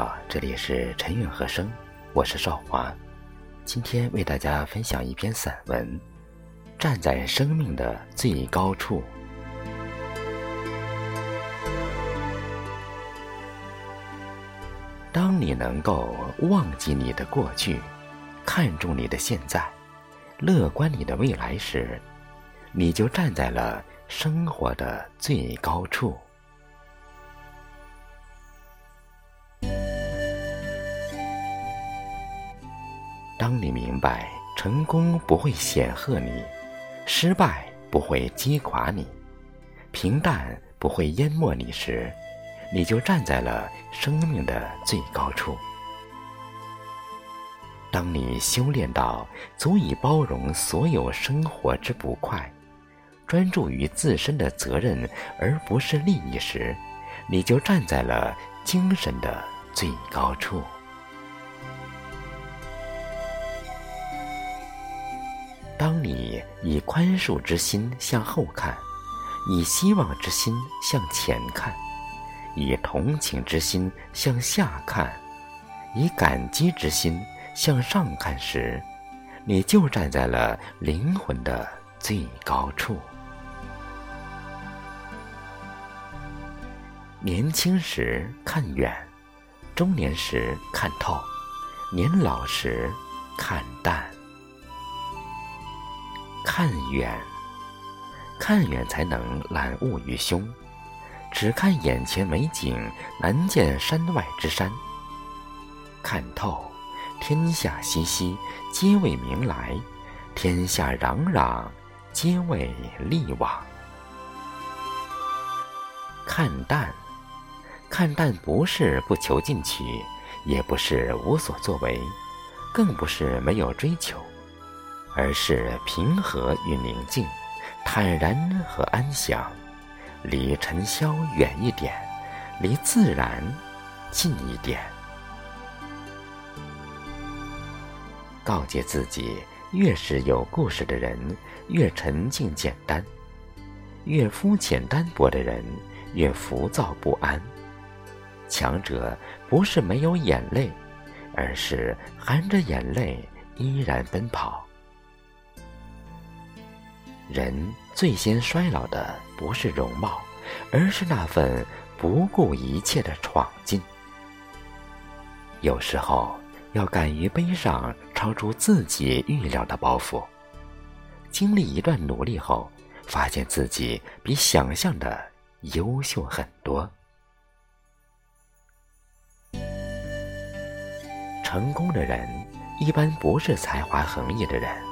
友，这里是陈韵和声，我是少华。今天为大家分享一篇散文，《站在生命的最高处》。当你能够忘记你的过去，看重你的现在，乐观你的未来时，你就站在了生活的最高处。当你明白成功不会显赫你，失败不会击垮你，平淡不会淹没你时，你就站在了生命的最高处。当你修炼到足以包容所有生活之不快，专注于自身的责任而不是利益时，你就站在了精神的最高处。当你以宽恕之心向后看，以希望之心向前看，以同情之心向下看，以感激之心向上看时，你就站在了灵魂的最高处。年轻时看远，中年时看透，年老时看淡。看远，看远才能览物于胸；只看眼前美景，难见山外之山。看透，天下熙熙，皆为名来；天下攘攘，皆为利往。看淡，看淡不是不求进取，也不是无所作为，更不是没有追求。而是平和与宁静，坦然和安详，离尘嚣远一点，离自然近一点。告诫自己：越是有故事的人，越沉静简单；越肤浅单薄的人，越浮躁不安。强者不是没有眼泪，而是含着眼泪依然奔跑。人最先衰老的不是容貌，而是那份不顾一切的闯劲。有时候要敢于背上超出自己预料的包袱，经历一段努力后，发现自己比想象的优秀很多。成功的人一般不是才华横溢的人。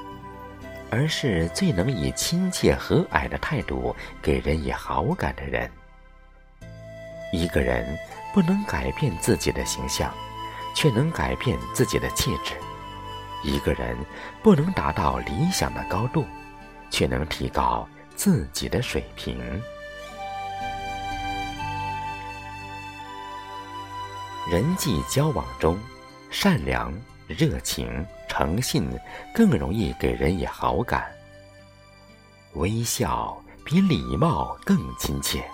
而是最能以亲切和蔼的态度给人以好感的人。一个人不能改变自己的形象，却能改变自己的气质；一个人不能达到理想的高度，却能提高自己的水平。人际交往中，善良。热情、诚信更容易给人以好感。微笑比礼貌更亲切，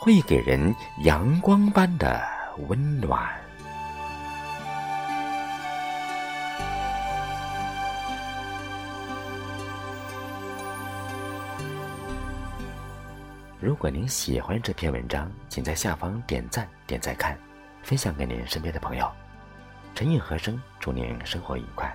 会给人阳光般的温暖。如果您喜欢这篇文章，请在下方点赞、点再看，分享给您身边的朋友。陈韵和声，祝您生活愉快。